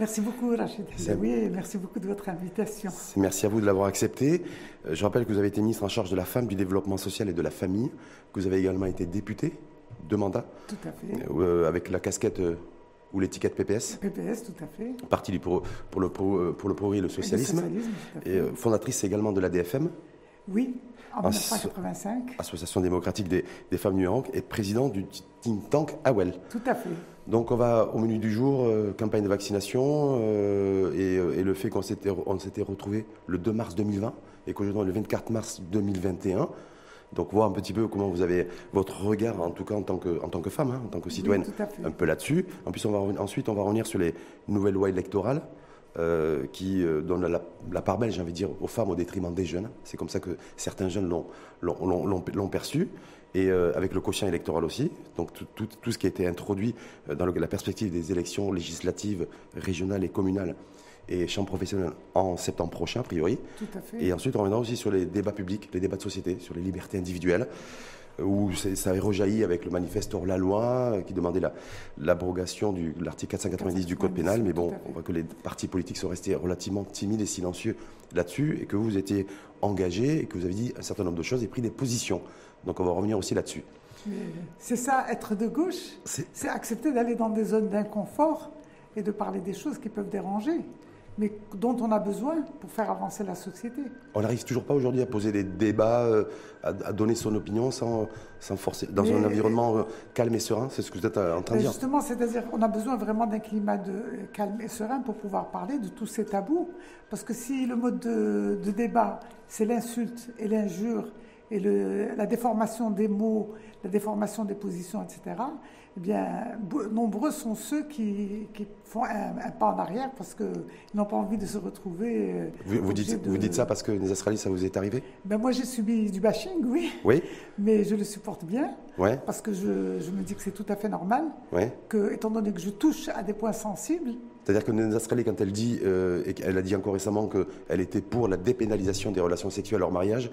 Merci beaucoup, Rachid. Oui, merci beaucoup de votre invitation. Merci à vous de l'avoir accepté. Euh, je rappelle que vous avez été ministre en charge de la femme, du développement social et de la famille, que vous avez également été député de mandat. Tout à fait. Euh, avec la casquette ou l'étiquette PPS. PPS, tout à fait. Parti pour, pour, le, pour, le progrès et le socialisme. Et, fondatrice également de l'ADFM. Oui, en 1985. Association démocratique des, des femmes du et président du think tank AWEL. Tout à fait. Donc on va au menu du jour, euh, campagne de vaccination euh, euh, et, le fait qu'on s'était, on s'était retrouvé le 2 mars 2020 et qu'aujourd'hui le 24 mars 2021. Donc voir un petit peu comment vous avez votre regard, en tout cas en tant que, en tant que femme, hein, en tant que citoyenne, un peu là-dessus. En plus, on va, ensuite, on va revenir sur les nouvelles lois électorales. Qui donnent la, part belle, j'ai envie de dire, aux femmes au détriment des jeunes. C'est comme ça que certains jeunes l'ont, perçu et euh, avec le quotient électoral aussi. Donc tout, tout, ce qui a été introduit euh, dans la perspective des élections législatives, régionales et communales et champs professionnels en septembre prochain, a priori. Tout à fait. Et ensuite, on reviendra aussi sur les débats publics, les débats de société, sur les libertés individuelles, où ça a rejailli avec le manifeste hors la loi euh, qui demandait l'abrogation de l'article 490 du Code pénal. Mais bon, on voit que les partis politiques sont restés relativement timides et silencieux là-dessus et que vous étiez engagé et que vous avez dit un certain nombre de choses et pris des positions. Donc on va revenir aussi là-dessus. C'est ça, être de gauche, c'est accepter d'aller dans des zones d'inconfort et de parler des choses qui peuvent déranger, mais dont on a besoin pour faire avancer la société. On n'arrive toujours pas aujourd'hui à poser des débats, euh, à, donner son opinion sans, sans forcer, dans un environnement euh, calme et serein, c'est ce que vous êtes en train de dire. Justement, c'est-à-dire qu'on a besoin vraiment d'un climat de calme et serein pour pouvoir parler de tous ces tabous, parce que si le mode de, de débat, c'est l'insulte et l'injure, et le, la déformation des mots, la déformation des positions, etc., eh bien, nombreux sont ceux qui, qui font un, pas en arrière parce qu'ils n'ont pas envie de se retrouver. Euh, vous, vous dites, vous dites ça parce que les Australiens, ça vous est arrivé? Ben Moi, j'ai subi du bashing, oui. Oui. Mais je le supporte bien. Ouais. Parce que je, je me dis que c'est tout à fait normal. Ouais. Que, étant donné que je touche à des points sensibles, c'est-à-dire que Nena Australie, quand elle dit, euh, et qu'elle a dit encore récemment qu'elle était pour la dépénalisation des relations sexuelles hors mariage,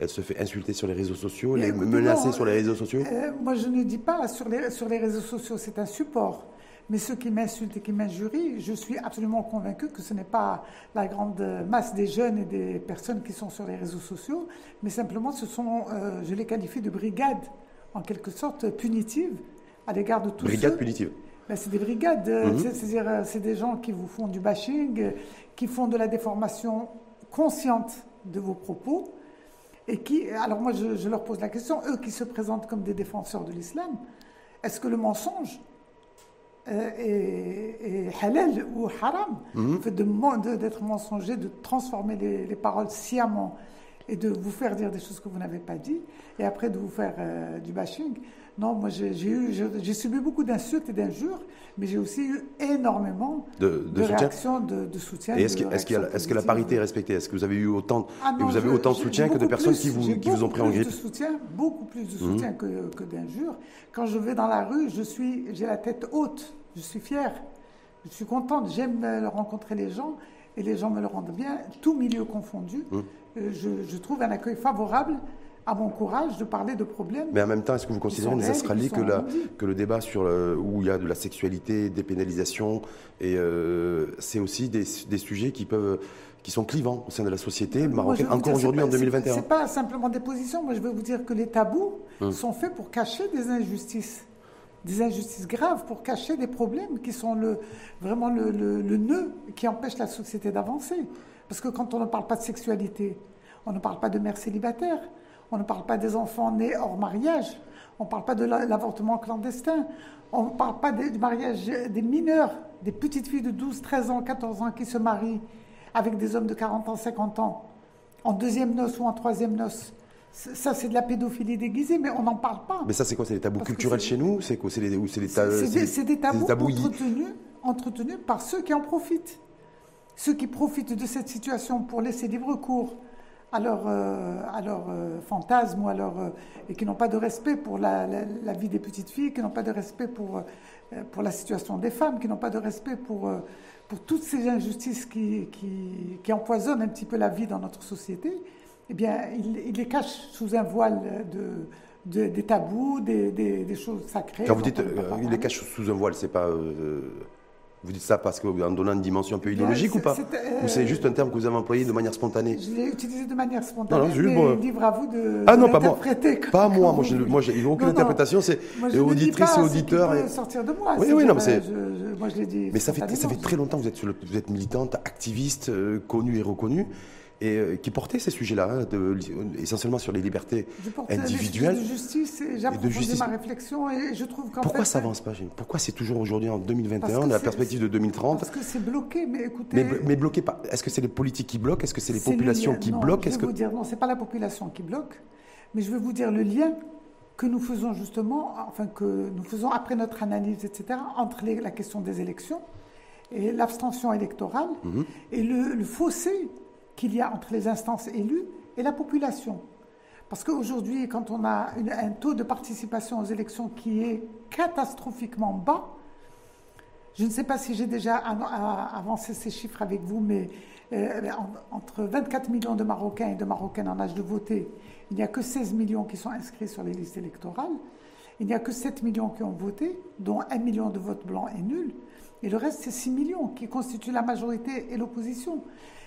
elle se fait insulter sur les réseaux sociaux, elle est menacée sur les réseaux sociaux euh, Moi, je ne dis pas sur les, sur les réseaux sociaux, c'est un support. Mais ceux qui m'insultent et qui m'injurient, je suis absolument convaincu que ce n'est pas la grande masse des jeunes et des personnes qui sont sur les réseaux sociaux, mais simplement ce sont, euh, je les qualifie de brigades, en quelque sorte punitives, à l'égard de tous Brigades punitives ben, C'est des brigades, euh, mhm. c'est-à-dire c'est des gens qui vous font du bashing, qui font de la déformation consciente de vos propos, et qui, alors moi je, leur pose la question, eux qui se présentent comme des défenseurs de l'islam, est-ce que le mensonge euh, est, halal ou haram? Mm fait d'être mensonger, de transformer les, paroles sciemment et de vous faire dire des choses que vous n'avez pas dit, et après de vous faire euh, du bashing non, moi j'ai subi beaucoup d'insultes et d'injures, mais j'ai aussi eu énormément de, réactions de, soutien. Et est-ce que, la parité est respectée? Est-ce que vous avez eu autant, ah et vous avez autant de soutien que de personnes qui vous, qui vous ont pris en grippe de soutien, Beaucoup plus de soutien mhm. que, que d'injures. Quand je vais dans la rue, j'ai la tête haute, je suis fière, je suis contente, j'aime rencontrer les gens et les gens me le rendent bien, tout milieu confondu. Mhm. Euh, je, je trouve un accueil favorable à mon courage de parler de problèmes. Mais en même temps, est-ce que vous considérez, les Australiens, que, que le débat sur où il y a de la sexualité, des pénalisations, et euh, c'est aussi des, des, sujets qui peuvent qui sont clivants au sein de la société marocaine, encore aujourd'hui en 2021 C'est pas simplement des positions. Moi, je veux vous dire que les tabous hum. sont faits pour cacher des injustices des injustices graves pour cacher des problèmes qui sont le, vraiment le, le, le nœud qui empêche la société d'avancer. Parce que quand on ne parle pas de sexualité, on ne parle pas de mères célibataires, on ne parle pas des enfants nés hors mariage. On ne parle pas de l'avortement clandestin. On ne parle pas du mariage des mineurs, des petites filles de 12, 13 ans, 14 ans qui se marient avec des hommes de 40 ans, 50 ans, en deuxième noce ou en troisième noce. Ça, c'est de la pédophilie déguisée, mais on n'en parle pas. Mais ça, c'est quoi? C'est des tabous culturels chez nous? C'est quoi? C'est des, tabous, entretenus, entretenus par ceux qui en profitent. Ceux qui profitent de cette situation pour laisser libre cours à leur, euh, euh, fantasme ou à leur, euh, et qui n'ont pas de respect pour la, vie des petites filles, qui n'ont pas de respect pour, pour la situation des femmes, qui n'ont pas de respect pour, pour toutes ces injustices qui, qui, empoisonnent un petit peu la vie dans notre société, eh bien, ils, les cachent sous un voile de, des tabous, des, des, choses sacrées. Quand vous dites ils les cachent sous un voile, c'est pas Vous dites ça parce qu'en donnant une dimension un peu idéologique ou pas Ou c'est juste un terme que vous avez employé de manière spontanée Je l'ai utilisé de manière spontanée. Non, non, mais libre à vous de. Ah non, pas moi. Pas moi. Moi, moi, j'ai aucune interprétation. C'est auditrice et auditeur. Et... sortir de moi. Oui, oui, non, mais c'est. Moi, je l'ai dit. Mais ça fait, ça fait très longtemps que vous êtes, vous êtes militante, activiste, connue et reconnue et euh, qui portait ces sujets-là, hein, essentiellement sur les libertés individuelles. de justice et j'approfondis ma réflexion et je trouve qu'en Pourquoi ça avance pas Pourquoi c'est toujours aujourd'hui en 2021, la perspective de 2030 Parce que c'est bloqué, mais écoutez... Mais, bloqué pas. Est-ce que c'est les politiques qui bloquent? Est-ce que c'est les populations qui bloquent? Je vais vous dire, non, c'est pas la population qui bloque, mais je vais vous dire le lien que nous faisons justement, enfin que nous faisons après notre analyse, etc., entre la question des élections et l'abstention électorale mhm. et le, le fossé qu'il y a entre les instances élues et la population. Parce qu'aujourd'hui, quand on a un taux de participation aux élections qui est catastrophiquement bas, je ne sais pas si j'ai déjà avancé ces chiffres avec vous, mais euh, entre 24 millions de Marocains et de Marocaines en âge de voter, il n'y a que 16 millions qui sont inscrits sur les listes électorales. Il n'y a que 7 millions qui ont voté, dont 1 million de votes blancs et nuls. Et le reste, c'est 6 millions qui constituent la majorité et l'opposition.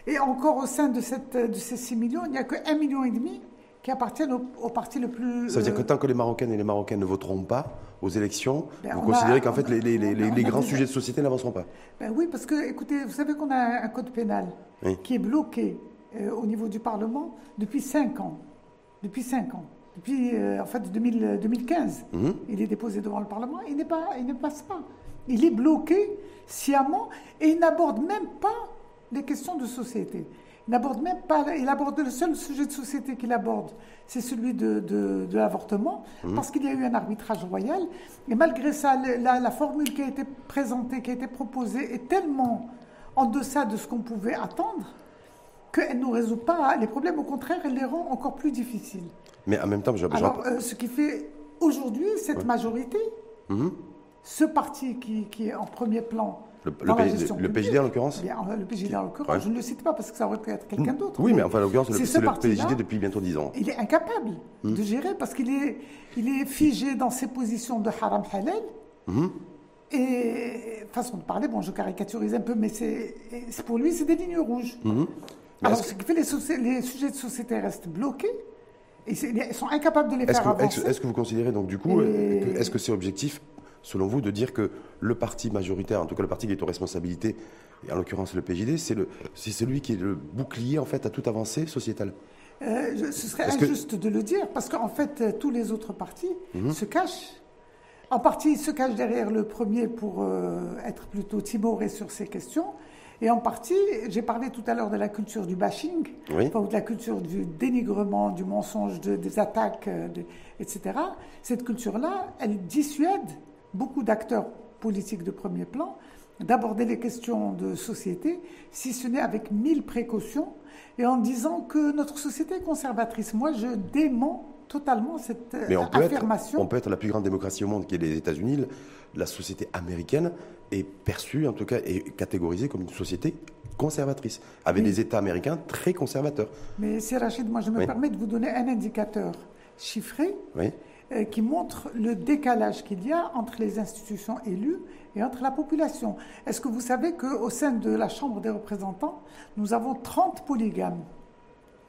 Et encore au sein de, cette, de ces 6 millions, il n'y a que 1,5 million et demi qui appartiennent au, parti le plus... Ça veut dire que euh, tant que les Marocaines et les Marocains ne voteront pas aux élections, ben, vous considérez qu'en fait les, les, les, grands sujets de société n'avanceront pas ben Oui, parce que, écoutez, vous savez qu'on a un code pénal qui est bloqué euh, au niveau du Parlement depuis 5 ans. Depuis 5 ans. Depuis, euh, en fait, 2015. Mhm. Il est déposé devant le Parlement et il, pas, il ne passe pas. Il est bloqué sciemment et il n'aborde même pas des questions de société. Il n'aborde même pas, il aborde le seul sujet de société qu'il aborde, c'est celui de, de, l'avortement, mmh. parce qu'il y a eu un arbitrage royal. Et malgré ça, la, la, formule qui a été présentée, qui a été proposée, est tellement en deçà de ce qu'on pouvait attendre qu'elle ne résout pas les problèmes. Au contraire, elle les rend encore plus difficiles. Mais en même temps, je, Alors, euh, ce qui fait aujourd'hui cette majorité, mmh. Ce parti qui, qui, est en premier plan le, le, PJD en l'occurrence Le PJD en l'occurrence, je ne le cite pas parce que ça aurait pu être quelqu'un d'autre. Oui, mais enfin, en l'occurrence, c'est le, PJD depuis bientôt 10 ans. Il est incapable hmm. de gérer parce qu'il est, il est figé dans ses positions de haram halal. Hmm. Et façon de parler, bon, je caricaturise un peu, mais c'est pour lui, c'est des lignes rouges. Hmm. Alors, ce qui fait les, les sujets de société restent bloqués. Et ils sont incapables de les faire avancer. Est-ce que vous considérez donc du coup, est-ce que c'est objectif selon vous, de dire que le parti majoritaire, en tout cas le parti qui est aux responsabilités, et en l'occurrence le PJD, c'est, celui qui est le bouclier en fait à toute avancée sociétale euh, Ce serait injuste de le dire, parce qu'en fait, euh, tous les autres partis mhm. se cachent. En partie, ils se cachent derrière le premier pour euh, être plutôt timorés sur ces questions. Et en partie, j'ai parlé tout à l'heure de la culture du bashing, ou de la culture du dénigrement, du mensonge, des attaques, etc. Cette culture-là, elle dissuade beaucoup d'acteurs politiques de premier plan d'aborder les questions de société, si ce n'est avec mille précautions, et en disant que notre société est conservatrice. Moi, je dément totalement cette Mais on affirmation. Peut on peut être la plus grande démocratie au monde, qui est les États-Unis. La société américaine est perçue, en tout cas, et catégorisée comme une société conservatrice, avec des États américains très conservateurs. Mais c'est Rachid, moi je me permets de vous donner un indicateur chiffré. Oui euh, qui montre le décalage qu'il y a entre les institutions élues et entre la population. Est-ce que vous savez qu'au sein de la Chambre des représentants, nous avons 30 polygames?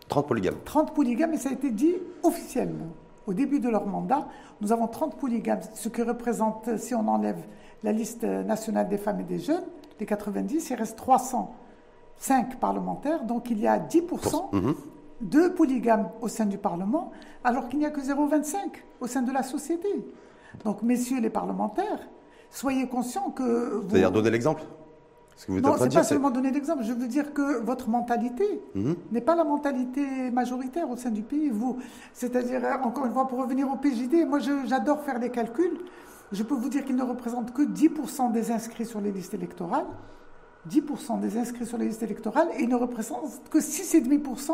30 polygames 30 polygames, et ça a été dit officiellement. Au début de leur mandat, nous avons 30 polygames, ce qui représente, si on enlève la liste nationale des femmes et des jeunes, les 90, il reste 305 parlementaires, donc il y a 10% deux polygames au sein du Parlement, alors qu'il n'y a que 0,25 au sein de la société. Donc, messieurs les parlementaires, soyez conscients que... Vous... C'est-à-dire donner l'exemple ce que vous Non, ce n'est pas seulement donner l'exemple. Je veux dire que votre mentalité mhm. n'est pas la mentalité majoritaire au sein du pays. Vous, c'est-à-dire, encore une fois, pour revenir au PJD, moi j'adore faire des calculs. Je peux vous dire qu'il ne représente que 10% des inscrits sur les listes électorales. 10% des inscrits sur les listes électorales et il ne représente que 6,5%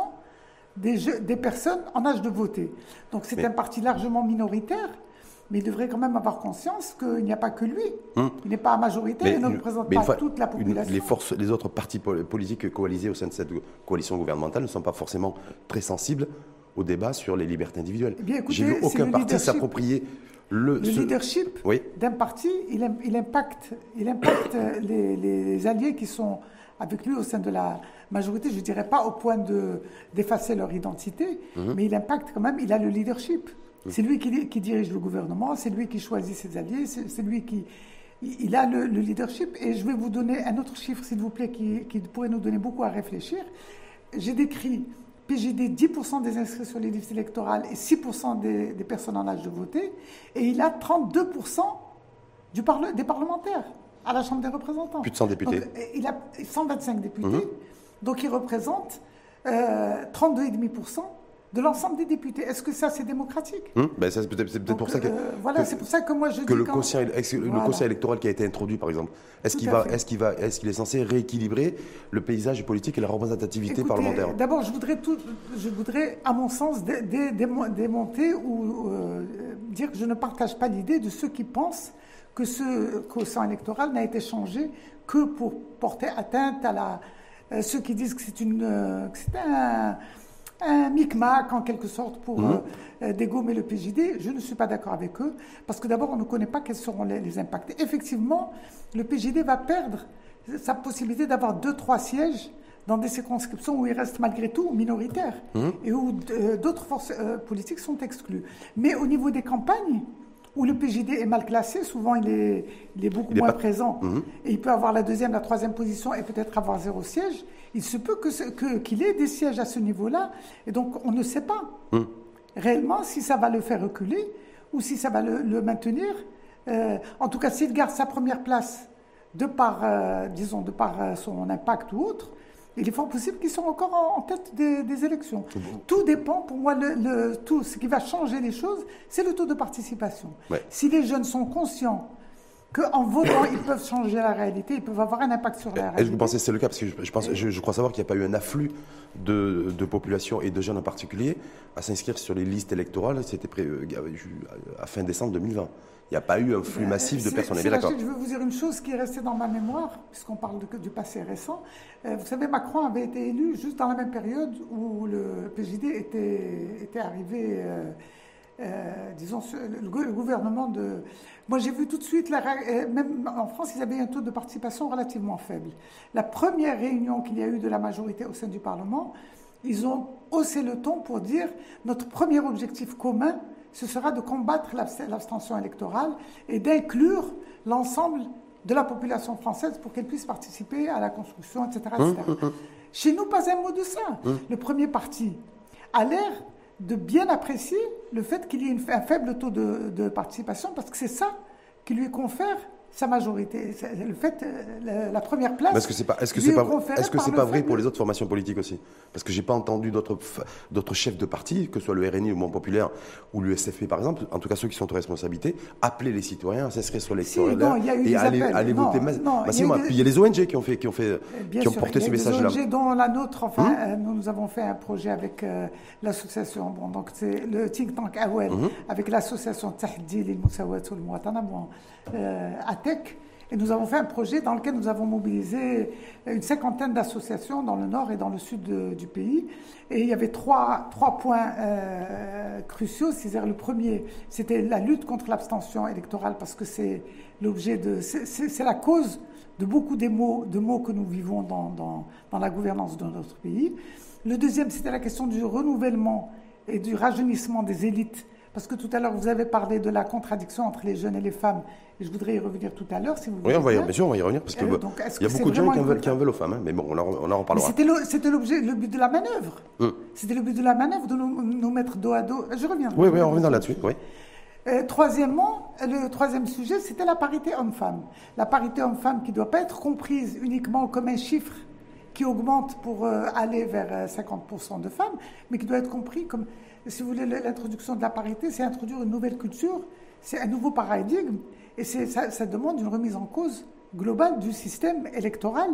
des, personnes en âge de voter. Donc c'est un parti largement minoritaire, mais il devrait quand même avoir conscience qu'il n'y a pas que lui. Hum. Il n'est pas majoritaire, il ne représente pas toute la population. les, forces, les autres partis politiques coalisés au sein de cette coalition gouvernementale ne sont pas forcément très sensibles au débat sur les libertés individuelles. Eh J'ai vu aucun parti s'approprier Le, leadership d'un parti, il, il, impacte, il impacte les, alliés qui sont avec lui au sein de la majorité, je ne dirais pas au point d'effacer leur identité, mhm. mais il impacte quand même, il a le leadership. Mhm. C'est lui qui, qui, dirige le gouvernement, c'est lui qui choisit ses alliés, c'est lui qui... Il a le, leadership et je vais vous donner un autre chiffre, s'il vous plaît, qui, qui pourrait nous donner beaucoup à réfléchir. J'ai décrit PJD 10% des inscrits sur les listes électorales et 6% des, personnes en âge de voter, et il a 32% du des parlementaires à la Chambre des représentants. Plus de 100 députés. il a 125 députés, mhm. donc il représente euh, 32,5% de l'ensemble des députés. Est-ce que ça, c'est démocratique? Hum, ben C'est peut-être pour ça que, euh, voilà, c'est pour ça que moi je que le, conseil, le conseil électoral qui a été introduit, par exemple, est-ce qu'il va, est-ce qu'il va, est-ce qu'il est censé rééquilibrer le paysage politique et la représentativité parlementaire? D'abord, je voudrais tout, je voudrais, à mon sens, démonter ou euh, dire que je ne partage pas l'idée de ceux qui pensent que ce conseil électoral n'a été changé que pour porter atteinte à la euh, ceux qui disent que c'est une, que c'est un un micmac en quelque sorte pour mmh. euh, dégommer le PJD. Je ne suis pas d'accord avec eux parce que d'abord on ne connaît pas quels seront les, impacts. Effectivement, le PJD va perdre sa possibilité d'avoir deux, trois sièges dans des circonscriptions où il reste malgré tout minoritaire mmh. et où euh, d'autres forces euh, politiques sont exclues. Mais au niveau des campagnes, où le PJD est mal classé, souvent il est, il est beaucoup moins présent, mmh. et il peut avoir la deuxième, la troisième position et peut-être avoir zéro siège il se peut qu'il que, qu'il ait des sièges à ce niveau-là, et donc on ne sait pas hmm. réellement si ça va le faire reculer ou si ça va le, maintenir. Euh, en tout cas, s'il garde sa première place de par, euh, disons, de par euh, son impact ou autre, il est fort possible qu'ils soient encore en, tête des, élections. Tout dépend, pour moi, le, tout ce qui va changer les choses, c'est le taux de participation. Si les jeunes sont conscients qu'en votant, ils peuvent changer la réalité, ils peuvent avoir un impact sur la réalité. Est-ce que vous pensez que c'est le cas? Parce que je, pense, je, crois savoir qu'il n'y a pas eu un afflux de, population et de jeunes en particulier à s'inscrire sur les listes électorales. C'était euh, à fin décembre 2020. Il n'y a pas eu un flux euh, massif de personnes. d'accord. Je veux vous dire une chose qui est restée dans ma mémoire, puisqu'on parle du passé récent. Euh, vous savez, Macron avait été élu juste dans la même période où le PJD était, était arrivé. Disons, le, gouvernement de, moi, j'ai vu tout de suite, euh, même en France, ils avaient un taux de participation relativement faible. La première réunion qu'il y a eu de la majorité au sein du Parlement, ils ont haussé le ton pour dire notre premier objectif commun, ce sera de combattre l'abstention électorale et d'inclure l'ensemble de la population française pour qu'elle puisse participer à la construction, etc. Hum, hum, hum. Chez nous, pas un mot de ça. Le premier parti a l'air de bien apprécier le fait qu'il y ait un faible taux de, participation, parce que c'est ça qui lui confère sa majorité. Le fait, euh, la, première place. Est-ce que c'est pas, est-ce que c'est pas, est-ce que c'est pas vrai pour les autres formations politiques aussi? Parce que j'ai pas entendu d'autres, d'autres chefs de parti, que ce soit le RNI, le Mouvement Populaire ou l'USFP par exemple, en tout cas ceux qui sont aux responsabilités, appeler les citoyens à s'inscrire sur les si, et aller, aller voter. Non, bah, il, y a les ONG qui ont fait, qui ont fait, qui ont porté ce message-là. ONG dont la nôtre, enfin, hum euh, nous, nous, avons fait un projet avec euh, l'association, bon, donc c'est le think tank AWEL, hum avec l'association Tahdi lil Moussawat euh, ATEC. Et nous avons fait un projet dans lequel nous avons mobilisé une cinquantaine d'associations dans le nord et dans le sud du pays. Et il y avait trois, trois points euh, cruciaux. C'est-à-dire le premier, c'était la lutte contre l'abstention électorale parce que c'est l'objet de, c'est la cause de beaucoup des mots, de mots que nous vivons dans, dans la gouvernance de notre pays. Le deuxième, c'était la question du renouvellement et du rajeunissement des élites parce que tout à l'heure, vous avez parlé de la contradiction entre les jeunes et les femmes. Et je voudrais y revenir tout à l'heure, si vous voulez. Oui, on va y, bien sûr, on va y revenir, parce qu'il euh, y a beaucoup de gens qui en, veulent, qui en, veulent, aux femmes, hein, mais bon, on en, on en reparlera. C'était l'objet, le but de la manœuvre. Hum. C'était le but de la manœuvre de nous, mettre dos à dos. Je reviens. Oui, oui, on revient là-dessus, oui. Euh, troisièmement, le troisième sujet, c'était la parité homme-femme. La parité homme-femme qui ne doit pas être comprise uniquement comme un chiffre qui augmente pour euh, aller vers 50% de femmes, mais qui doit être compris comme si vous voulez, l'introduction de la parité, c'est introduire une nouvelle culture, c'est un nouveau paradigme, et ça, ça, demande une remise en cause globale du système électoral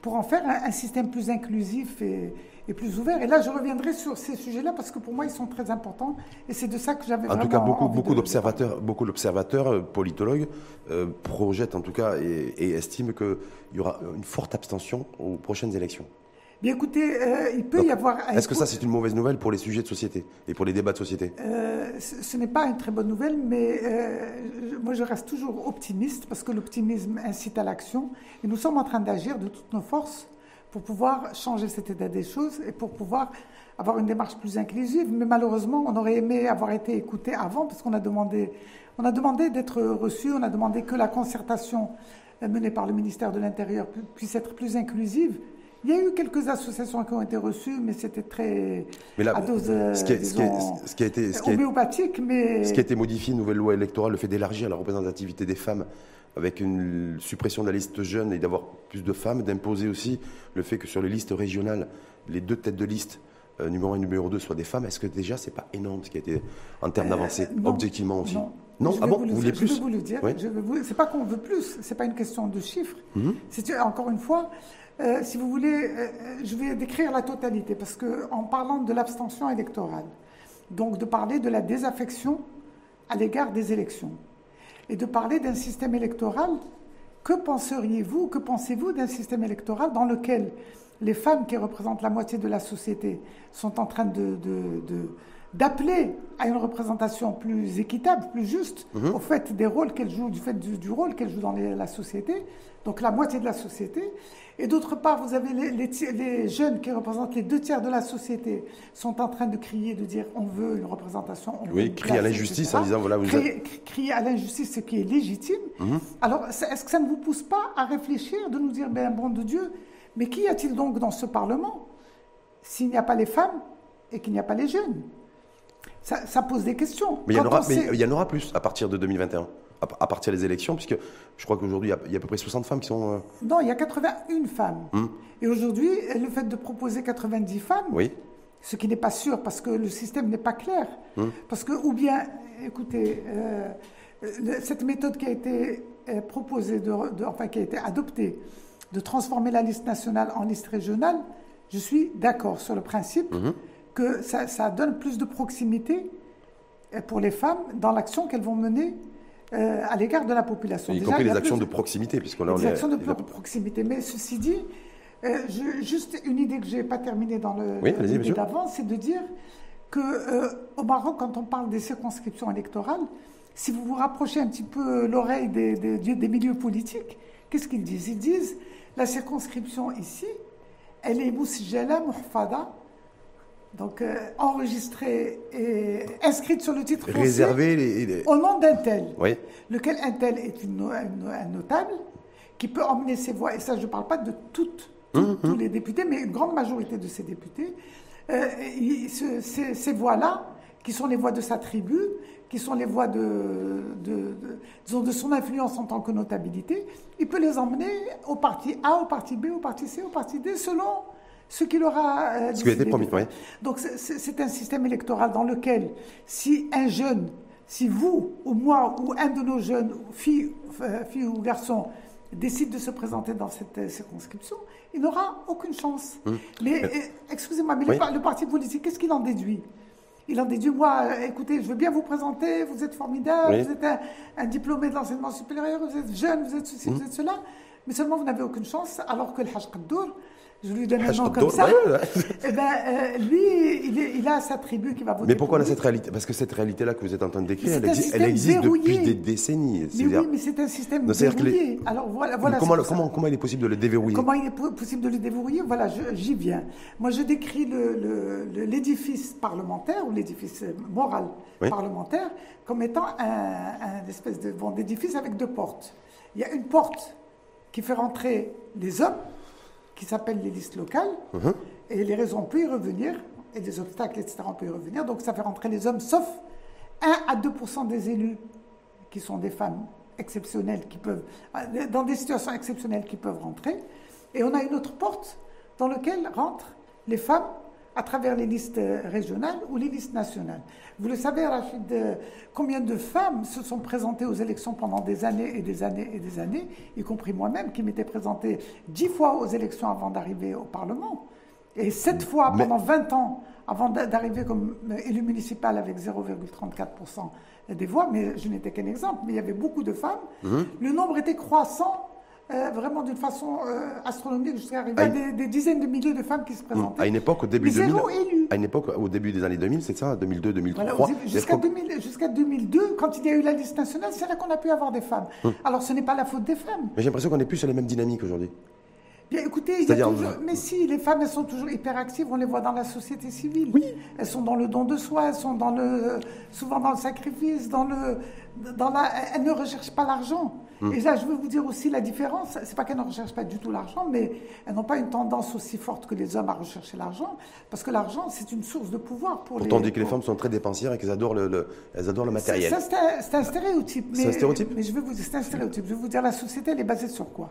pour en faire un, système plus inclusif et, plus ouvert. Et là, je reviendrai sur ces sujets-là parce que pour moi, ils sont très importants, et c'est de ça que j'avais. En tout cas, beaucoup, beaucoup d'observateurs, beaucoup d'observateurs, euh, politologues euh, projettent en tout cas et, et estiment qu'il y aura une forte abstention aux prochaines élections. Bien écoutez, euh, il peut y avoir. Est-ce que ça, c'est une mauvaise nouvelle pour les sujets de société et pour les débats de société? Euh, Ce, n'est pas une très bonne nouvelle, mais euh, moi je reste toujours optimiste parce que l'optimisme incite à l'action. Et nous sommes en train d'agir de toutes nos forces pour pouvoir changer cet état des choses et pour pouvoir avoir une démarche plus inclusive. Mais malheureusement, on aurait aimé avoir été écouté avant parce qu'on a demandé, on a demandé d'être reçu, on a demandé que la concertation menée par le ministère de l'Intérieur puisse être plus inclusive. Il y a eu quelques associations qui ont été reçues, mais c'était très mais là, à dose ce qui, ce qui a été ce qui homéopathique, mais ce qui a été modifié, nouvelle loi électorale, le fait d'élargir la représentativité des femmes avec une suppression de la liste jeune et d'avoir plus de femmes, d'imposer aussi le fait que sur les listes régionales, les deux têtes de liste euh, numéro 1 et numéro 2 soient des femmes, est-ce que déjà c'est pas énorme ce qui a été en termes euh, d'avancée, objectivement aussi Non, non? Ah bon, vous, voulez plus Je vais vous le dire. Oui. C'est pas qu'on veut plus, c'est pas une question de chiffres. Mhm. C'est encore une fois, euh, si vous voulez, je vais décrire la totalité, parce qu'en parlant de l'abstention électorale, donc de parler de la désaffection à l'égard des élections, et de parler d'un système électoral, que penseriez-vous, que pensez-vous d'un système électoral dans lequel les femmes qui représentent la moitié de la société sont en train de, d'appeler à une représentation plus équitable, plus juste, mhm. au fait des rôles qu'elles jouent, du fait du, rôle qu'elles jouent dans la société, donc la moitié de la société, et d'autre part, vous avez les, jeunes qui représentent les deux tiers de la société sont en train de crier, de dire on veut une représentation. oui, crier à l'injustice en disant voilà, vous crier, crier à l'injustice, ce qui est légitime. Mhm. Alors, est-ce que ça ne vous pousse pas à réfléchir, de nous dire, ben, bon de Dieu, mais qu'y a-t-il donc dans ce Parlement s'il n'y a pas les femmes et qu'il n'y a pas les jeunes? Ça, pose des questions. Mais il y, en aura, mais il y en aura plus à partir de 2021 à partir des élections, puisque je crois qu'aujourd'hui, il y, a à peu près 60 femmes qui sont... Euh, non, il y a 81 femmes. Hum. Et aujourd'hui, le fait de proposer 90 femmes, oui. ce qui n'est pas sûr, parce que le système n'est pas clair. Hum. Parce que, ou bien, écoutez, euh, cette méthode qui a été euh, proposée, de, enfin qui a été adoptée, de transformer la liste nationale en liste régionale, je suis d'accord sur le principe hum. Que ça, ça donne plus de proximité pour les femmes dans l'action qu'elles vont mener euh, à l'égard de la population. Y compris les actions de proximité, puisqu'on a... Les actions de proximité. Mais ceci dit, euh, juste une idée que je n'ai pas terminée dans le oui, d'avant, c'est de dire qu'au euh, au Maroc, quand on parle des circonscriptions électorales, si vous vous rapprochez un petit peu l'oreille des, des, des, milieux politiques, qu'est-ce qu'ils disent? Ils disent la circonscription ici, elle est mousjala muhfada, donc euh, enregistrée et inscrite sur le titre foncier au nom d'un tel, oui. lequel un tel est une, un, notable qui peut emmener ses voix, et ça je ne parle pas de toutes, hum, tous hum. les députés, mais une grande majorité de ces députés, euh, ces, ces voix-là, qui sont les voix de sa tribu, qui sont les voix de, de, de, de, son influence en tant que notabilité, il peut les emmener au parti A, au parti B, au parti C, au parti D, selon ce qu'il aura euh, ce qui a été promis, oui. Donc c'est un système électoral dans lequel si un jeune, si vous ou moi ou un de nos jeunes, filles, euh, filles ou garçons, décide de se présenter dans cette euh, circonscription, il n'aura aucune chance. Mais, excusez-moi, mais le, parti politique, qu'est-ce qu'il en déduit? Il en déduit, moi, écoutez, je veux bien vous présenter, vous êtes formidable, vous êtes un, diplômé de l'enseignement supérieur, vous êtes jeune, vous êtes ceci, vous hum. êtes cela, mais seulement vous n'avez aucune chance, alors que le Hajj Qaddour, je lui donne un nom comme ça. Eh ben, euh, lui, il, a sa tribu qui va voter. Mais pourquoi on a cette réalité? Parce que cette réalité-là que vous êtes en train de décrire, elle, existe depuis des décennies. Mais oui, mais c'est un système verrouillé. Alors voilà, voilà comment, comment, comment, il est possible de le déverrouiller? Comment il est possible de le déverrouiller? Voilà, j'y viens. Moi, je décris l'édifice parlementaire ou l'édifice moral parlementaire comme étant un, un espèce d'édifice avec deux portes. Il y a une porte qui fait rentrer les hommes qui s'appellent les listes locales. Mhm. Et les raisons, on peut y revenir, et des obstacles, etc., on peut y revenir. Donc ça fait rentrer les hommes, sauf 1 à 2% des élus qui sont des femmes exceptionnelles, qui peuvent, dans des situations exceptionnelles, qui peuvent rentrer. Et on a une autre porte dans laquelle rentrent les femmes à travers les listes régionales ou les listes nationales. Vous le savez, Rachid, euh, combien de femmes se sont présentées aux élections pendant des années et des années et des années, y compris moi-même, qui m'étais présentée dix fois aux élections avant d'arriver au Parlement, et sept fois pendant 20 ans avant d'arriver comme élu municipal avec 0,34% des voix, mais je n'étais qu'un exemple, mais il y avait beaucoup de femmes. Mmh. Le nombre était croissant euh, vraiment d'une façon euh, astronomique jusqu'à arriver à, des, des, dizaines de milliers de femmes qui se présentaient. À une époque, au début, 2000, élu. à une époque, au début des années 2000, c'est ça, 2002, 2003. jusqu'à, 2002, quand il y a eu la liste nationale, c'est là qu'on a pu avoir des femmes. Hum. Alors ce n'est pas la faute des femmes. Mais j'ai l'impression qu'on n'est plus sur les mêmes dynamiques aujourd'hui. Bien, écoutez, il y a toujours... mais si, les femmes, elles sont toujours hyperactives, on les voit dans la société civile. Oui. Elles sont dans le don de soi, elles sont dans le, souvent dans le sacrifice, dans le, dans la... elles ne recherchent pas l'argent. Hmm. Et là, je veux vous dire aussi la différence, c'est pas qu'elles ne recherchent pas du tout l'argent, mais elles n'ont pas une tendance aussi forte que les hommes à rechercher l'argent, parce que l'argent, c'est une source de pouvoir pour Pourtant, les... dit que les femmes sont très dépensières et qu'elles adorent le, elles adorent le matériel. C'est un, stéréotype. C'est un stéréotype Mais je vais vous c'est un stéréotype. Je vais vous dire, la société, elle est basée sur quoi?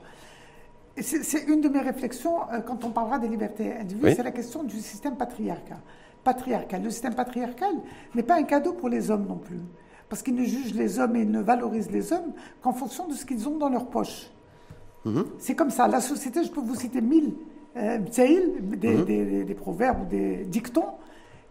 C'est une de mes réflexions euh, quand on parlera des libertés individuelles, c'est la question du système patriarcal. patriarcal. Le système patriarcal n'est pas un cadeau pour les hommes non plus, parce qu'il ne juge les hommes et ne valorise les hommes qu'en fonction de ce qu'ils ont dans leur poche. Mhm. C'est comme ça. La société, je peux vous citer mille euh, mhm. des, des, proverbes ou des dictons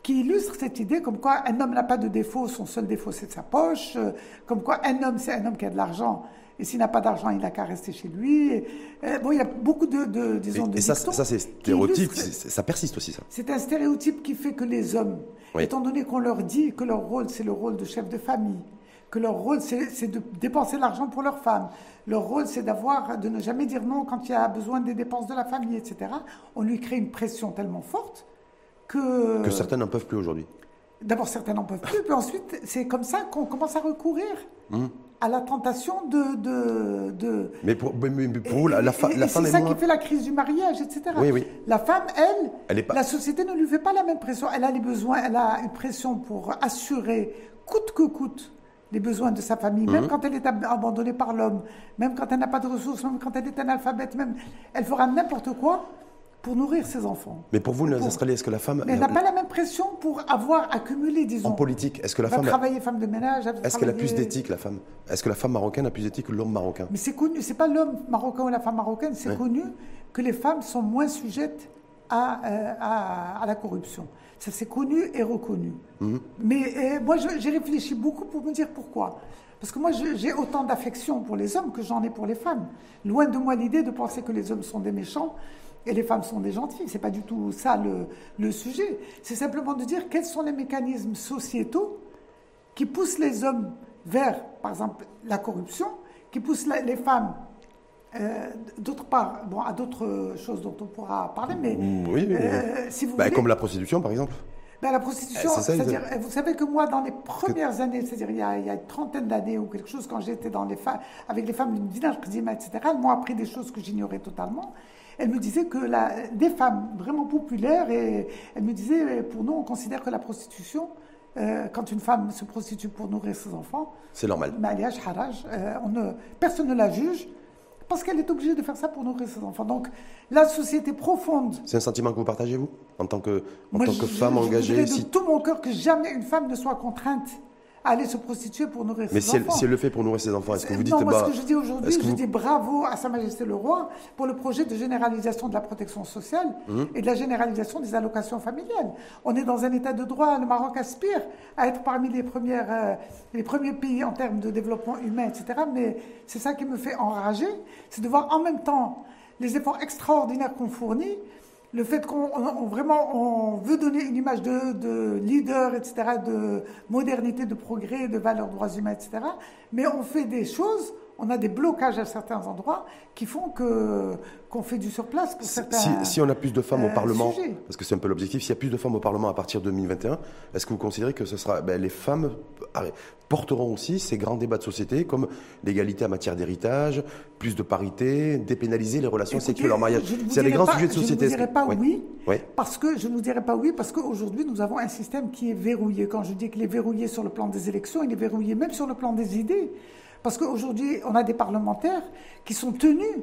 qui illustrent cette idée comme quoi un homme n'a pas de défaut, son seul défaut c'est de sa poche, euh, comme quoi un homme c'est un homme qui a de l'argent et s'il n'a pas d'argent, il n'a qu'à rester chez lui. Euh, bon, il y a beaucoup de, de disons, et, de et ça, ça c'est stéréotype, ça persiste aussi, ça. C'est un stéréotype qui fait que les hommes, étant donné qu'on leur dit que leur rôle, c'est le rôle de chef de famille, que leur rôle, c'est de dépenser l'argent pour leur femme, leur rôle, c'est d'avoir, de ne jamais dire non quand il y a besoin des dépenses de la famille, etc. On lui crée une pression tellement forte que... Que certains n'en peuvent plus aujourd'hui. D'abord, certains n'en peuvent plus, puis ensuite, c'est comme ça qu'on commence à recourir. Hum à la tentation de... de, de... Mais, pour, vous, la, la, la femme... C'est ça qui fait la crise du mariage, etc. Oui, oui. La femme, elle, elle pas... la société ne lui fait pas la même pression. Elle a les besoins, elle a une pression pour assurer, coûte que coûte, les besoins de sa famille, même mhm. quand elle est abandonnée par l'homme, même quand elle n'a pas de ressources, même quand elle est analphabète, même, elle fera n'importe quoi pour nourrir ses enfants. Mais pour vous, les Australiens, est-ce que la femme... Mais elle n'a pas la même pression pour avoir accumulé, disons... En politique, est-ce que la femme... travailler femme de ménage... Est-ce qu'elle a plus d'éthique, la femme? Est-ce que la femme marocaine a plus d'éthique que l'homme marocain? Mais c'est connu, c'est pas l'homme marocain ou la femme marocaine, c'est connu que les femmes sont moins sujettes à, euh, à, la corruption. Ça, c'est connu et reconnu. Mhm. Mais euh, moi, j'ai réfléchi beaucoup pour me dire pourquoi. Parce que moi, j'ai autant d'affection pour les hommes que j'en ai pour les femmes. Loin de moi l'idée de penser que les hommes sont des méchants et les femmes sont des gentilles. C'est pas du tout ça le, le sujet. C'est simplement de dire quels sont les mécanismes sociétaux qui poussent les hommes vers, par exemple, la corruption, qui poussent les femmes euh, d'autre part, bon, à d'autres choses dont on pourra parler, mais oui, euh, si vous bah, comme la prostitution, par exemple. Ben, la prostitution, eh, c'est-à-dire, vous savez que moi, dans les premières années, c'est-à-dire il, y a, il y a une trentaine d'années ou quelque chose, quand j'étais dans les avec les femmes du village etc., elles m'ont appris des choses que j'ignorais totalement. Elle me disait que la, des femmes vraiment populaires, et elle me disait, pour nous, on considère que la prostitution, euh, quand une femme se prostitue pour nourrir ses enfants, c'est normal. Mariage, haraj, euh, on ne, personne ne la juge parce qu'elle est obligée de faire ça pour nourrir ses enfants. Donc, la société profonde. C'est un sentiment que vous partagez, vous, en tant que, en tant que femme engagée Je de tout mon cœur que jamais une femme ne soit contrainte aller se prostituer pour nourrir Mais ses enfants. Mais si elle le fait pour nourrir ses enfants, est-ce que vous dites... Non, moi, ce que je dis aujourd'hui, je dis bravo à Sa Majesté le Roi pour le projet de généralisation de la protection sociale hum. et de la généralisation des allocations familiales. On est dans un état de droit, le Maroc aspire à être parmi les, premières, euh, les premiers pays en termes de développement humain, etc. Mais c'est ça qui me fait enrager, c'est de voir en même temps les efforts extraordinaires qu'on fournit, le fait qu'on vraiment on veut donner une image de, leader, etc., de modernité, de progrès, de valeurs droits humains, etc., mais on fait des choses, on a des blocages à certains endroits qui font que qu'on fait du surplace pour certains. Si, on a plus de femmes au euh, Parlement, parce que c'est un peu l'objectif, s'il y a plus de femmes au Parlement à partir de 2021, est-ce que vous considérez que ce sera ben, les femmes porteront aussi ces grands débats de société comme l'égalité en matière d'héritage, plus de parité, dépénaliser les relations sexuelles en mariage? C'est les grands sujets de société. Je ne vous dirais pas oui, parce que je ne vous dirais pas oui parce qu'aujourd'hui nous avons un système qui est verrouillé. Quand je dis qu'il est verrouillé sur le plan des élections, il est verrouillé même sur le plan des idées. Parce qu'aujourd'hui, on a des parlementaires qui sont tenus